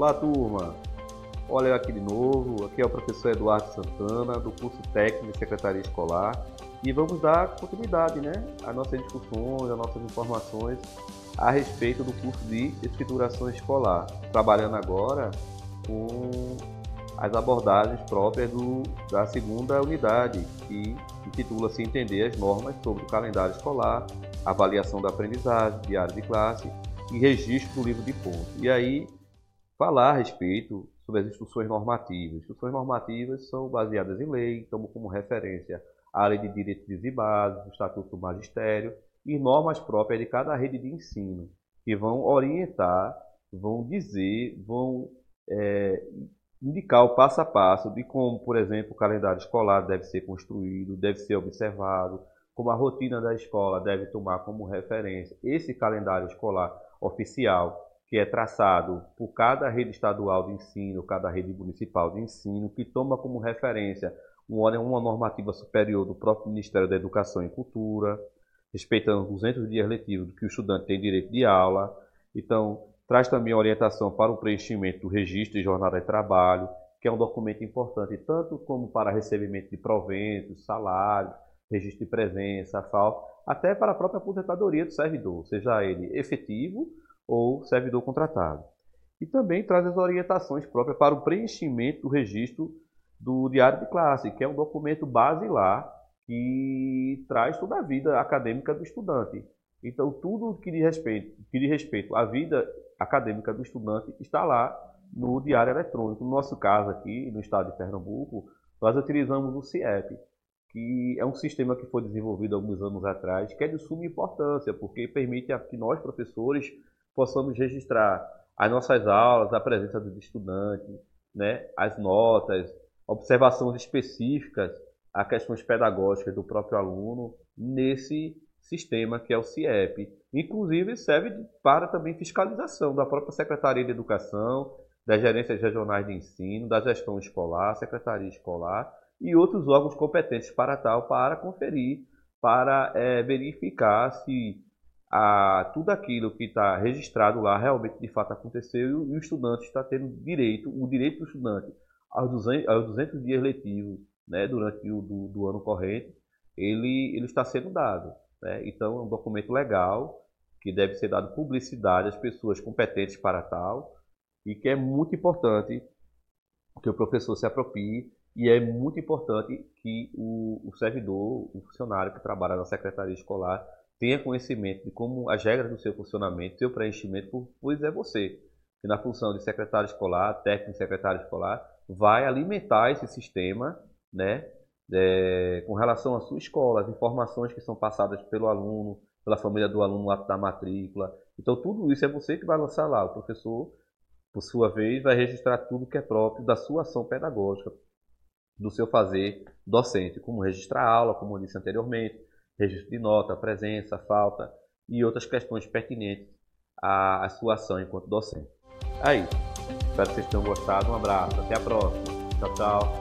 Olá, turma! Olha eu aqui de novo, aqui é o professor Eduardo Santana, do curso técnico de Secretaria Escolar, e vamos dar continuidade né, às nossas discussões, às nossas informações a respeito do curso de Escrituração Escolar, trabalhando agora com as abordagens próprias do, da segunda unidade, que intitula-se Entender as normas sobre o calendário escolar, avaliação da aprendizagem, diário de classe e registro do livro de pontos. E aí, falar a respeito sobre as instruções normativas. Instruções normativas são baseadas em lei, tomam como referência a Lei de Diretrizes e Bases, o Estatuto do Magistério e normas próprias de cada rede de ensino, que vão orientar, vão dizer, vão é, indicar o passo a passo de como, por exemplo, o calendário escolar deve ser construído, deve ser observado, como a rotina da escola deve tomar como referência esse calendário escolar oficial que é traçado por cada rede estadual de ensino, cada rede municipal de ensino, que toma como referência uma normativa superior do próprio Ministério da Educação e Cultura, respeitando 200 dias letivos que o estudante tem direito de aula. Então, traz também orientação para o preenchimento do registro de jornada de trabalho, que é um documento importante tanto como para recebimento de proventos, salários, registro de presença, falta, até para a própria aposentadoria do servidor, seja ele efetivo ou servidor contratado. E também traz as orientações próprias para o preenchimento do registro do diário de classe, que é um documento basilar que traz toda a vida acadêmica do estudante. Então, tudo que diz respeito, que diz respeito à vida acadêmica do estudante está lá no diário eletrônico. No nosso caso aqui, no estado de Pernambuco, nós utilizamos o CIEP, que é um sistema que foi desenvolvido alguns anos atrás, que é de suma importância, porque permite que nós, professores, possamos registrar as nossas aulas, a presença dos estudantes, né, as notas, observações específicas a questões pedagógicas do próprio aluno nesse sistema que é o CIEP. Inclusive serve para também fiscalização da própria Secretaria de Educação, das gerências regionais de ensino, da gestão escolar, secretaria escolar e outros órgãos competentes para tal, para conferir, para é, verificar se a, tudo aquilo que está registrado lá realmente de fato aconteceu e o estudante está tendo direito, o direito do estudante aos 200, aos 200 dias letivos né, durante o do, do, ano corrente, ele, ele está sendo dado. Né? Então, é um documento legal que deve ser dado publicidade às pessoas competentes para tal e que é muito importante que o professor se aproprie e é muito importante que o, o servidor, o funcionário que trabalha na secretaria escolar tenha conhecimento de como as regras do seu funcionamento, seu preenchimento, pois é você, que na função de secretário escolar, técnico secretário escolar, vai alimentar esse sistema, né, é, com relação à sua escola, as informações que são passadas pelo aluno, pela família do aluno no ato da matrícula. Então, tudo isso é você que vai lançar lá. O professor, por sua vez, vai registrar tudo que é próprio da sua ação pedagógica, do seu fazer docente, como registrar a aula, como eu disse anteriormente, registro de nota, presença, falta e outras questões pertinentes à, à sua ação enquanto docente. É isso. Espero que vocês tenham gostado. Um abraço. Até a próxima. Tchau, tchau.